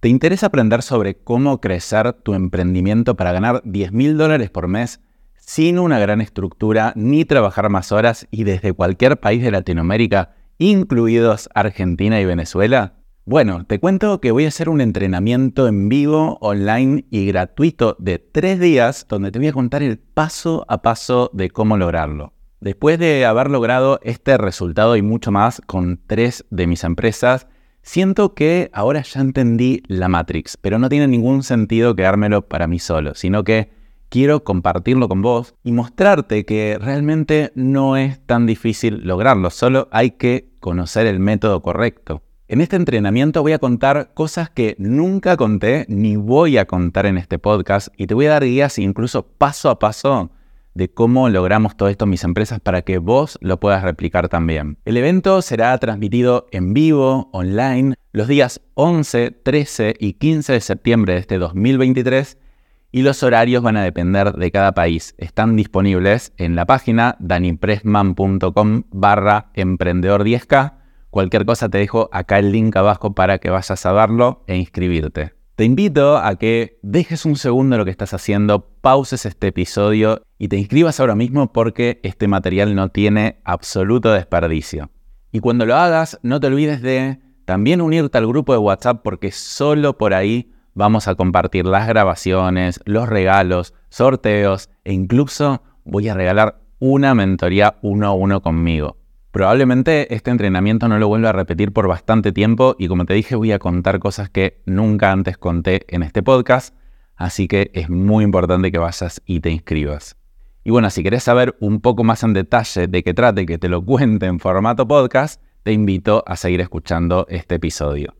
¿Te interesa aprender sobre cómo crecer tu emprendimiento para ganar 10 mil dólares por mes sin una gran estructura ni trabajar más horas y desde cualquier país de Latinoamérica, incluidos Argentina y Venezuela? Bueno, te cuento que voy a hacer un entrenamiento en vivo, online y gratuito de tres días donde te voy a contar el paso a paso de cómo lograrlo. Después de haber logrado este resultado y mucho más con tres de mis empresas, Siento que ahora ya entendí la Matrix, pero no tiene ningún sentido quedármelo para mí solo, sino que quiero compartirlo con vos y mostrarte que realmente no es tan difícil lograrlo, solo hay que conocer el método correcto. En este entrenamiento voy a contar cosas que nunca conté ni voy a contar en este podcast y te voy a dar guías incluso paso a paso de cómo logramos todo esto en mis empresas para que vos lo puedas replicar también. El evento será transmitido en vivo, online, los días 11, 13 y 15 de septiembre de este 2023 y los horarios van a depender de cada país. Están disponibles en la página danipressman.com barra emprendedor 10K. Cualquier cosa te dejo acá el link abajo para que vayas a verlo e inscribirte. Te invito a que dejes un segundo lo que estás haciendo, pauses este episodio y te inscribas ahora mismo porque este material no tiene absoluto desperdicio. Y cuando lo hagas, no te olvides de también unirte al grupo de WhatsApp porque solo por ahí vamos a compartir las grabaciones, los regalos, sorteos e incluso voy a regalar una mentoría uno a uno conmigo. Probablemente este entrenamiento no lo vuelva a repetir por bastante tiempo y como te dije voy a contar cosas que nunca antes conté en este podcast, así que es muy importante que vayas y te inscribas. Y bueno, si querés saber un poco más en detalle de qué trate, que te lo cuente en formato podcast, te invito a seguir escuchando este episodio.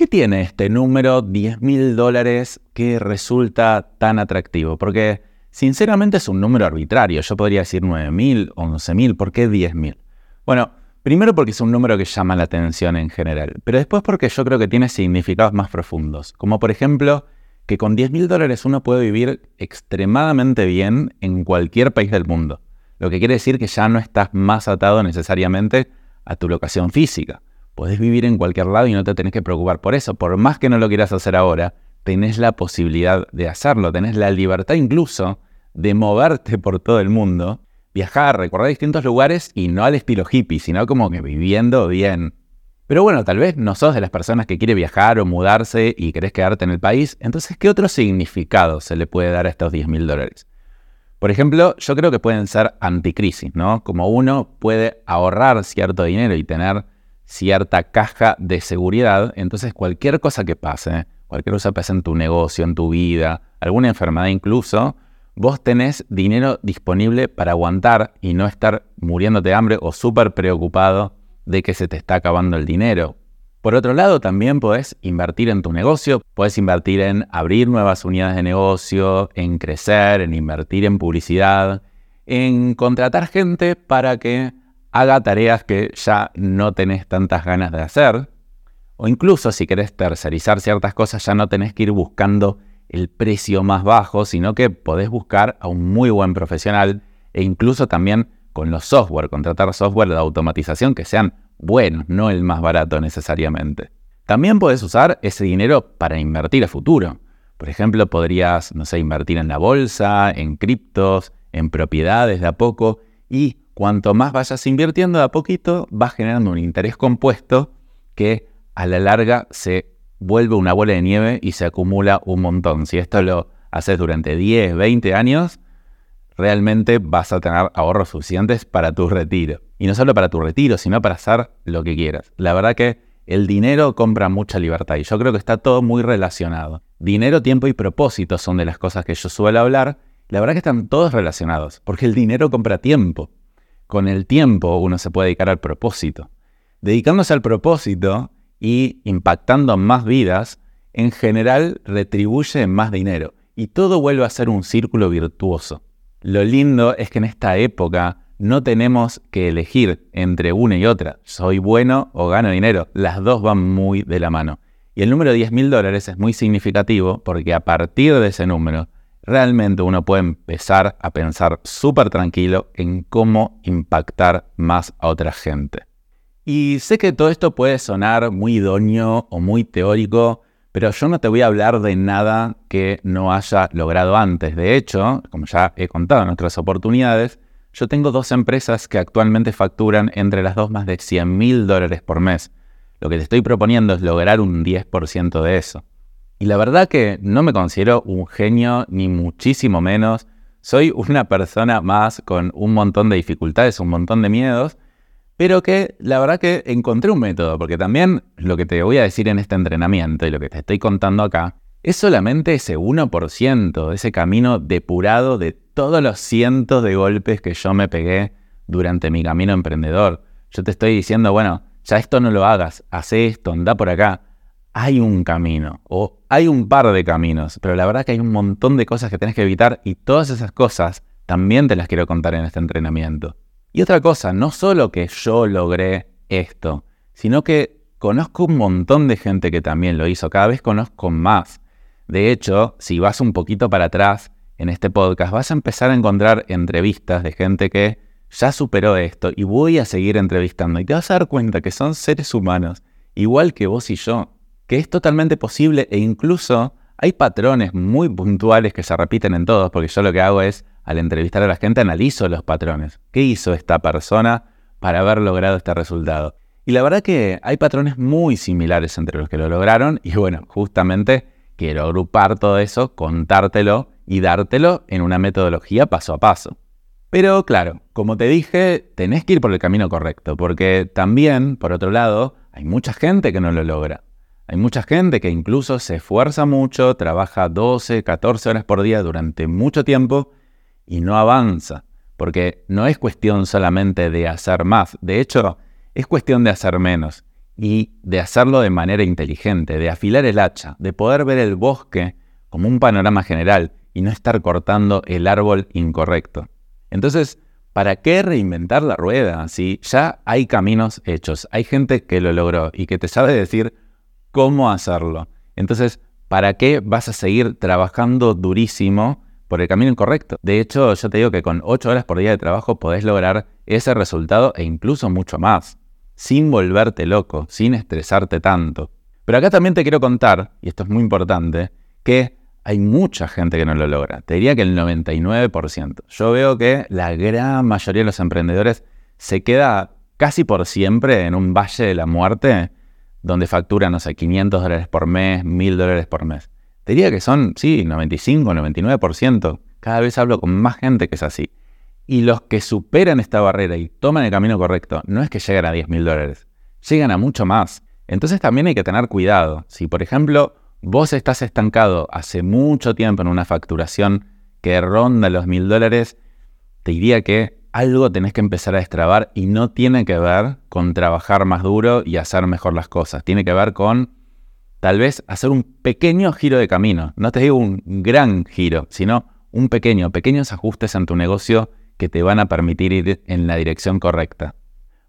¿Qué tiene este número 10 mil dólares que resulta tan atractivo? Porque sinceramente es un número arbitrario. Yo podría decir 9 mil, 11 mil. ¿Por qué 10 mil? Bueno, primero porque es un número que llama la atención en general. Pero después porque yo creo que tiene significados más profundos. Como por ejemplo que con 10 mil dólares uno puede vivir extremadamente bien en cualquier país del mundo. Lo que quiere decir que ya no estás más atado necesariamente a tu locación física podés vivir en cualquier lado y no te tenés que preocupar por eso. Por más que no lo quieras hacer ahora, tenés la posibilidad de hacerlo, tenés la libertad incluso de moverte por todo el mundo, viajar, recorrer distintos lugares y no al estilo hippie, sino como que viviendo bien. Pero bueno, tal vez no sos de las personas que quiere viajar o mudarse y querés quedarte en el país, entonces, ¿qué otro significado se le puede dar a estos 10 mil dólares? Por ejemplo, yo creo que pueden ser anticrisis, ¿no? Como uno puede ahorrar cierto dinero y tener cierta caja de seguridad, entonces cualquier cosa que pase, cualquier cosa que pase en tu negocio, en tu vida, alguna enfermedad incluso, vos tenés dinero disponible para aguantar y no estar muriéndote de hambre o súper preocupado de que se te está acabando el dinero. Por otro lado, también podés invertir en tu negocio, podés invertir en abrir nuevas unidades de negocio, en crecer, en invertir en publicidad, en contratar gente para que haga tareas que ya no tenés tantas ganas de hacer, o incluso si querés tercerizar ciertas cosas ya no tenés que ir buscando el precio más bajo, sino que podés buscar a un muy buen profesional e incluso también con los software, contratar software de automatización que sean buenos, no el más barato necesariamente. También podés usar ese dinero para invertir a futuro. Por ejemplo, podrías, no sé, invertir en la bolsa, en criptos, en propiedades de a poco y cuanto más vayas invirtiendo de a poquito, vas generando un interés compuesto que a la larga se vuelve una bola de nieve y se acumula un montón. Si esto lo haces durante 10, 20 años, realmente vas a tener ahorros suficientes para tu retiro. Y no solo para tu retiro, sino para hacer lo que quieras. La verdad que el dinero compra mucha libertad y yo creo que está todo muy relacionado. Dinero, tiempo y propósito son de las cosas que yo suelo hablar. La verdad que están todos relacionados, porque el dinero compra tiempo con el tiempo uno se puede dedicar al propósito. Dedicándose al propósito y impactando más vidas, en general retribuye más dinero y todo vuelve a ser un círculo virtuoso. Lo lindo es que en esta época no tenemos que elegir entre una y otra. Soy bueno o gano dinero. Las dos van muy de la mano. Y el número de 10 mil dólares es muy significativo porque a partir de ese número realmente uno puede empezar a pensar súper tranquilo en cómo impactar más a otra gente. Y sé que todo esto puede sonar muy idóneo o muy teórico, pero yo no te voy a hablar de nada que no haya logrado antes. De hecho, como ya he contado en otras oportunidades, yo tengo dos empresas que actualmente facturan entre las dos más de 100 mil dólares por mes. Lo que te estoy proponiendo es lograr un 10% de eso. Y la verdad que no me considero un genio ni muchísimo menos. Soy una persona más con un montón de dificultades, un montón de miedos, pero que la verdad que encontré un método, porque también lo que te voy a decir en este entrenamiento y lo que te estoy contando acá es solamente ese 1%, ese camino depurado de todos los cientos de golpes que yo me pegué durante mi camino emprendedor. Yo te estoy diciendo, bueno, ya esto no lo hagas, haz esto, anda por acá hay un camino o hay un par de caminos, pero la verdad que hay un montón de cosas que tenés que evitar y todas esas cosas también te las quiero contar en este entrenamiento. Y otra cosa, no solo que yo logré esto, sino que conozco un montón de gente que también lo hizo, cada vez conozco más. De hecho, si vas un poquito para atrás en este podcast, vas a empezar a encontrar entrevistas de gente que ya superó esto y voy a seguir entrevistando y te vas a dar cuenta que son seres humanos, igual que vos y yo que es totalmente posible e incluso hay patrones muy puntuales que se repiten en todos, porque yo lo que hago es, al entrevistar a la gente, analizo los patrones. ¿Qué hizo esta persona para haber logrado este resultado? Y la verdad que hay patrones muy similares entre los que lo lograron y bueno, justamente quiero agrupar todo eso, contártelo y dártelo en una metodología paso a paso. Pero claro, como te dije, tenés que ir por el camino correcto, porque también, por otro lado, hay mucha gente que no lo logra. Hay mucha gente que incluso se esfuerza mucho, trabaja 12, 14 horas por día durante mucho tiempo y no avanza, porque no es cuestión solamente de hacer más, de hecho es cuestión de hacer menos y de hacerlo de manera inteligente, de afilar el hacha, de poder ver el bosque como un panorama general y no estar cortando el árbol incorrecto. Entonces, ¿para qué reinventar la rueda si ya hay caminos hechos? Hay gente que lo logró y que te sabe decir cómo hacerlo. Entonces, ¿para qué vas a seguir trabajando durísimo por el camino incorrecto? De hecho, yo te digo que con 8 horas por día de trabajo podés lograr ese resultado e incluso mucho más, sin volverte loco, sin estresarte tanto. Pero acá también te quiero contar, y esto es muy importante, que hay mucha gente que no lo logra. Te diría que el 99%. Yo veo que la gran mayoría de los emprendedores se queda casi por siempre en un valle de la muerte donde facturan, no sé, 500 dólares por mes, 1000 dólares por mes. Te diría que son, sí, 95, 99%. Cada vez hablo con más gente que es así. Y los que superan esta barrera y toman el camino correcto, no es que lleguen a 10 mil dólares, llegan a mucho más. Entonces también hay que tener cuidado. Si, por ejemplo, vos estás estancado hace mucho tiempo en una facturación que ronda los mil dólares, te diría que algo tenés que empezar a destrabar y no tiene que ver con trabajar más duro y hacer mejor las cosas. Tiene que ver con tal vez hacer un pequeño giro de camino. No te digo un gran giro, sino un pequeño, pequeños ajustes en tu negocio que te van a permitir ir en la dirección correcta.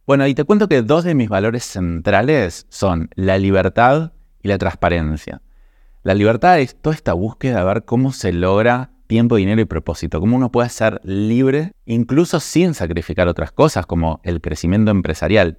Bueno, y te cuento que dos de mis valores centrales son la libertad y la transparencia. La libertad es toda esta búsqueda de ver cómo se logra tiempo, dinero y propósito. Cómo uno puede ser libre incluso sin sacrificar otras cosas como el crecimiento empresarial.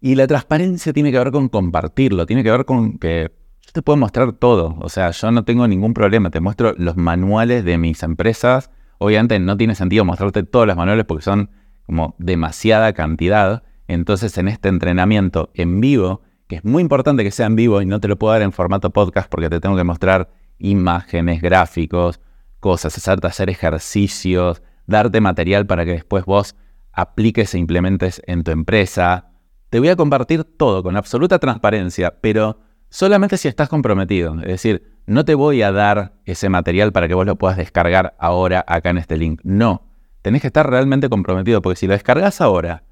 Y la transparencia tiene que ver con compartirlo, tiene que ver con que yo te puedo mostrar todo. O sea, yo no tengo ningún problema, te muestro los manuales de mis empresas. Obviamente no tiene sentido mostrarte todos los manuales porque son como demasiada cantidad. Entonces en este entrenamiento en vivo, que es muy importante que sea en vivo y no te lo puedo dar en formato podcast porque te tengo que mostrar imágenes, gráficos, cosas, hacerte hacer ejercicios, darte material para que después vos apliques e implementes en tu empresa. Te voy a compartir todo con absoluta transparencia, pero solamente si estás comprometido. Es decir, no te voy a dar ese material para que vos lo puedas descargar ahora acá en este link. No, tenés que estar realmente comprometido, porque si lo descargas ahora,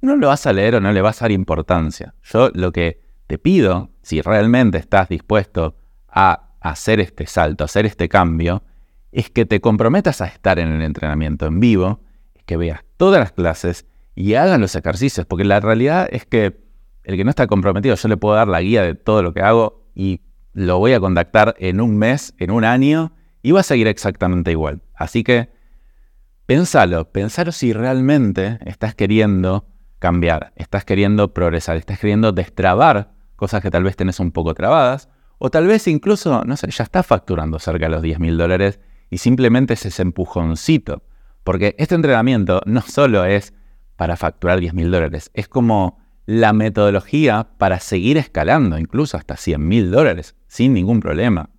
no lo vas a leer o no le vas a dar importancia. Yo lo que te pido, si realmente estás dispuesto a hacer este salto, hacer este cambio, es que te comprometas a estar en el entrenamiento en vivo, es que veas todas las clases y hagan los ejercicios, porque la realidad es que el que no está comprometido, yo le puedo dar la guía de todo lo que hago y lo voy a contactar en un mes, en un año, y va a seguir exactamente igual. Así que pensalo, pensalo si realmente estás queriendo cambiar, estás queriendo progresar, estás queriendo destrabar cosas que tal vez tenés un poco trabadas, o tal vez incluso, no sé, ya estás facturando cerca de los 10 mil dólares y simplemente es ese empujoncito. Porque este entrenamiento no solo es para facturar 10 mil dólares, es como la metodología para seguir escalando, incluso hasta 100 mil dólares, sin ningún problema.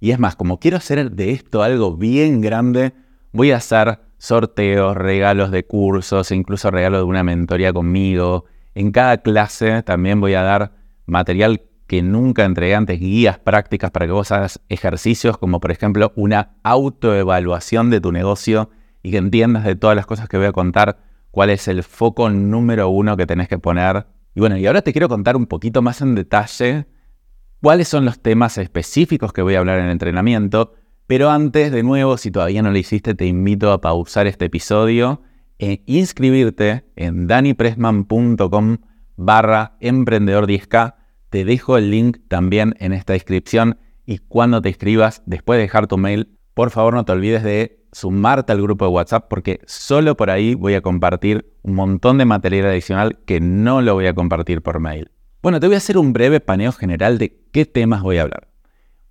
Y es más, como quiero hacer de esto algo bien grande, voy a hacer sorteos, regalos de cursos, incluso regalos de una mentoría conmigo. En cada clase también voy a dar material que nunca entregué antes, guías prácticas para que vos hagas ejercicios como por ejemplo una autoevaluación de tu negocio y que entiendas de todas las cosas que voy a contar cuál es el foco número uno que tenés que poner. Y bueno, y ahora te quiero contar un poquito más en detalle cuáles son los temas específicos que voy a hablar en el entrenamiento. Pero antes, de nuevo, si todavía no lo hiciste, te invito a pausar este episodio e inscribirte en danipressman.com barra emprendedor 10K. Te dejo el link también en esta descripción y cuando te inscribas, después de dejar tu mail, por favor no te olvides de sumarte al grupo de WhatsApp porque solo por ahí voy a compartir un montón de material adicional que no lo voy a compartir por mail. Bueno, te voy a hacer un breve paneo general de qué temas voy a hablar.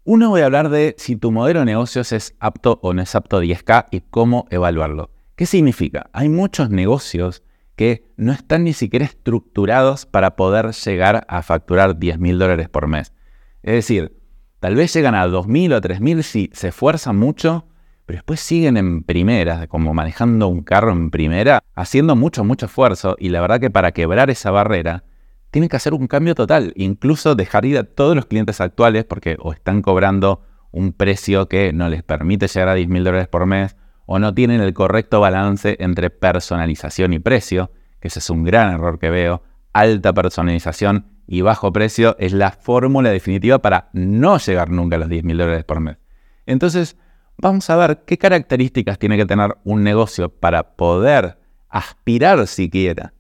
Uno voy a hablar de si tu modelo de negocios es apto o no es apto 10K y cómo evaluarlo. ¿Qué significa? Hay muchos negocios que no están ni siquiera estructurados para poder llegar a facturar 10 mil dólares por mes. Es decir, tal vez llegan a 2.000 o 3.000 si se esfuerzan mucho, pero después siguen en primera, como manejando un carro en primera, haciendo mucho, mucho esfuerzo, y la verdad que para quebrar esa barrera, tienen que hacer un cambio total, incluso dejar ir a todos los clientes actuales porque o están cobrando un precio que no les permite llegar a 10 mil dólares por mes, o no tienen el correcto balance entre personalización y precio, que ese es un gran error que veo. Alta personalización y bajo precio es la fórmula definitiva para no llegar nunca a los 10 mil dólares por mes. Entonces, vamos a ver qué características tiene que tener un negocio para poder aspirar siquiera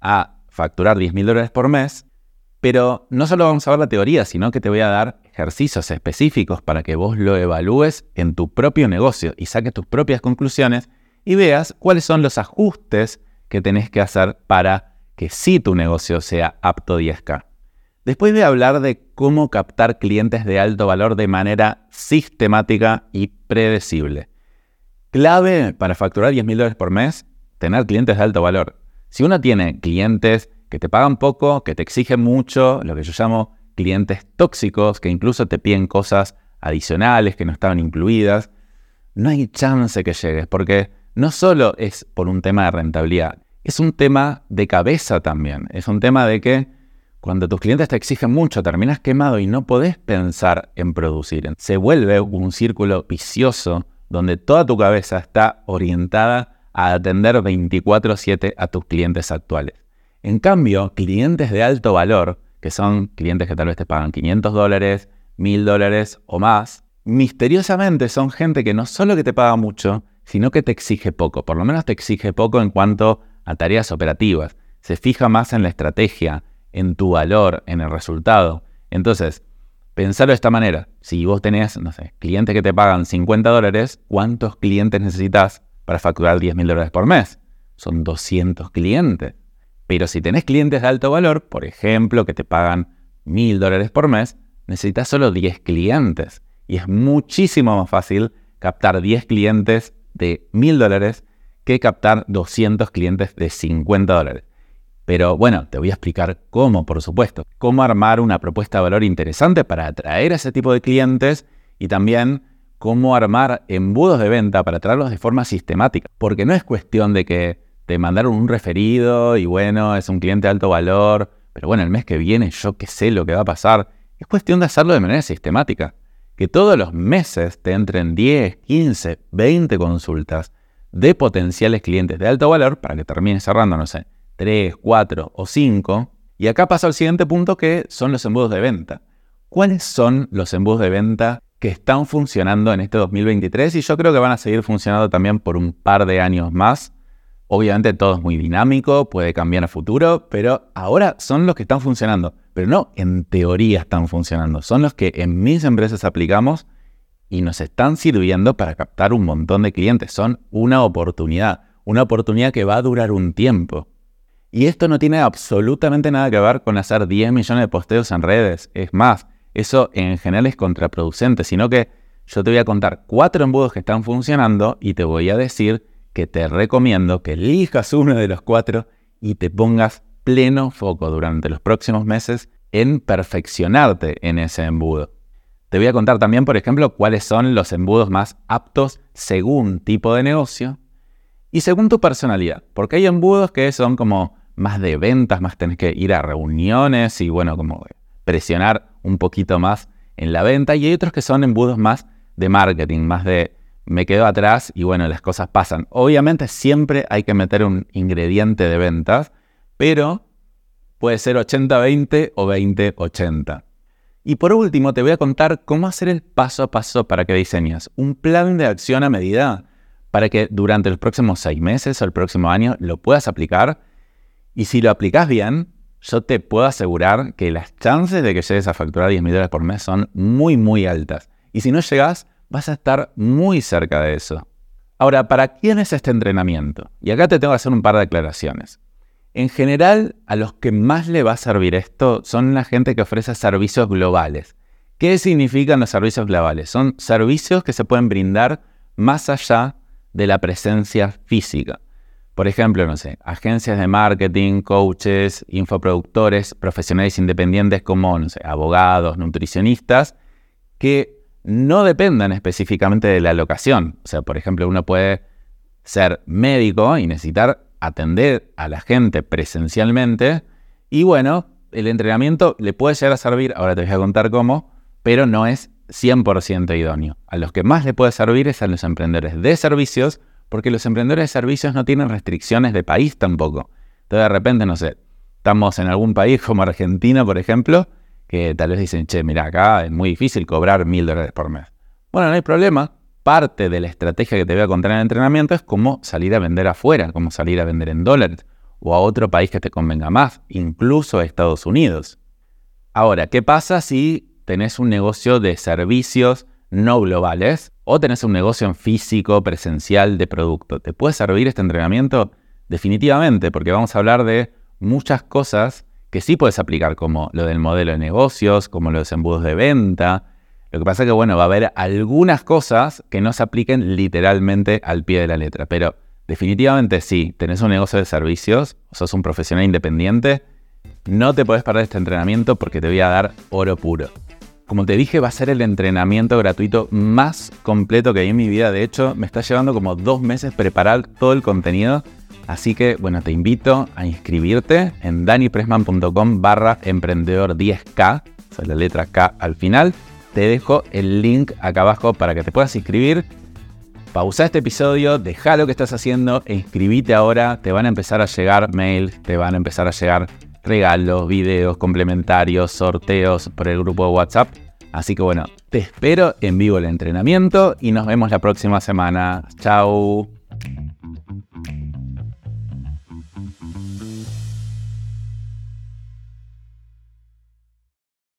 a facturar 10 mil dólares por mes. Pero no solo vamos a ver la teoría, sino que te voy a dar ejercicios específicos para que vos lo evalúes en tu propio negocio y saques tus propias conclusiones y veas cuáles son los ajustes que tenés que hacer para que sí tu negocio sea apto 10K. Después voy a hablar de cómo captar clientes de alto valor de manera sistemática y predecible. Clave para facturar 10 mil dólares por mes, tener clientes de alto valor. Si uno tiene clientes que te pagan poco, que te exigen mucho, lo que yo llamo clientes tóxicos que incluso te piden cosas adicionales que no estaban incluidas, no hay chance que llegues, porque no solo es por un tema de rentabilidad, es un tema de cabeza también. Es un tema de que cuando tus clientes te exigen mucho, terminas quemado y no podés pensar en producir. Se vuelve un círculo vicioso donde toda tu cabeza está orientada a atender 24/7 a tus clientes actuales. En cambio, clientes de alto valor que son clientes que tal vez te pagan 500 dólares, 1000 dólares o más, misteriosamente son gente que no solo que te paga mucho, sino que te exige poco, por lo menos te exige poco en cuanto a tareas operativas, se fija más en la estrategia, en tu valor, en el resultado. Entonces, pensarlo de esta manera, si vos tenés, no sé, clientes que te pagan 50 dólares, ¿cuántos clientes necesitas para facturar 10 mil dólares por mes? Son 200 clientes. Pero si tenés clientes de alto valor, por ejemplo, que te pagan mil dólares por mes, necesitas solo 10 clientes. Y es muchísimo más fácil captar 10 clientes de mil dólares que captar 200 clientes de 50 dólares. Pero bueno, te voy a explicar cómo, por supuesto. Cómo armar una propuesta de valor interesante para atraer a ese tipo de clientes y también cómo armar embudos de venta para atraerlos de forma sistemática. Porque no es cuestión de que te mandaron un referido y bueno, es un cliente de alto valor, pero bueno, el mes que viene yo qué sé lo que va a pasar. Es cuestión de hacerlo de manera sistemática. Que todos los meses te entren 10, 15, 20 consultas de potenciales clientes de alto valor para que termines cerrando, no sé, 3, 4 o 5. Y acá paso al siguiente punto que son los embudos de venta. ¿Cuáles son los embudos de venta que están funcionando en este 2023? Y yo creo que van a seguir funcionando también por un par de años más. Obviamente todo es muy dinámico, puede cambiar a futuro, pero ahora son los que están funcionando. Pero no en teoría están funcionando, son los que en mis empresas aplicamos y nos están sirviendo para captar un montón de clientes. Son una oportunidad, una oportunidad que va a durar un tiempo. Y esto no tiene absolutamente nada que ver con hacer 10 millones de posteos en redes. Es más, eso en general es contraproducente, sino que yo te voy a contar cuatro embudos que están funcionando y te voy a decir que te recomiendo que elijas uno de los cuatro y te pongas pleno foco durante los próximos meses en perfeccionarte en ese embudo. Te voy a contar también, por ejemplo, cuáles son los embudos más aptos según tipo de negocio y según tu personalidad, porque hay embudos que son como más de ventas, más tenés que ir a reuniones y bueno, como presionar un poquito más en la venta y hay otros que son embudos más de marketing, más de me quedo atrás y bueno, las cosas pasan. Obviamente siempre hay que meter un ingrediente de ventas, pero puede ser 80-20 o 20-80. Y por último te voy a contar cómo hacer el paso a paso para que diseñes un plan de acción a medida para que durante los próximos seis meses o el próximo año lo puedas aplicar. Y si lo aplicas bien, yo te puedo asegurar que las chances de que llegues a facturar 10 mil dólares por mes son muy, muy altas. Y si no llegas, vas a estar muy cerca de eso. Ahora, ¿para quién es este entrenamiento? Y acá te tengo que hacer un par de aclaraciones. En general, a los que más le va a servir esto son la gente que ofrece servicios globales. ¿Qué significan los servicios globales? Son servicios que se pueden brindar más allá de la presencia física. Por ejemplo, no sé, agencias de marketing, coaches, infoproductores, profesionales independientes como, no sé, abogados, nutricionistas, que no dependan específicamente de la locación. O sea, por ejemplo, uno puede ser médico y necesitar atender a la gente presencialmente y bueno, el entrenamiento le puede llegar a servir, ahora te voy a contar cómo, pero no es 100% idóneo. A los que más le puede servir es a los emprendedores de servicios porque los emprendedores de servicios no tienen restricciones de país tampoco. Entonces de repente, no sé, estamos en algún país como Argentina, por ejemplo, que tal vez dicen, che, mira, acá es muy difícil cobrar mil dólares por mes. Bueno, no hay problema. Parte de la estrategia que te voy a contar en el entrenamiento es cómo salir a vender afuera, cómo salir a vender en dólares o a otro país que te convenga más, incluso a Estados Unidos. Ahora, ¿qué pasa si tenés un negocio de servicios no globales o tenés un negocio en físico, presencial de producto. ¿Te puede servir este entrenamiento? Definitivamente, porque vamos a hablar de muchas cosas que sí puedes aplicar, como lo del modelo de negocios, como los embudos de venta. Lo que pasa es que, bueno, va a haber algunas cosas que no se apliquen literalmente al pie de la letra, pero definitivamente sí, tenés un negocio de servicios, sos un profesional independiente, no te puedes perder este entrenamiento porque te voy a dar oro puro. Como te dije, va a ser el entrenamiento gratuito más completo que hay en mi vida. De hecho, me está llevando como dos meses preparar todo el contenido. Así que, bueno, te invito a inscribirte en danipresman.com barra emprendedor 10K, o sea, la letra K al final. Te dejo el link acá abajo para que te puedas inscribir. Pausa este episodio, deja lo que estás haciendo e inscribite ahora. Te van a empezar a llegar mails, te van a empezar a llegar regalos, videos complementarios, sorteos por el grupo de WhatsApp. Así que bueno, te espero en vivo el entrenamiento y nos vemos la próxima semana. Chao.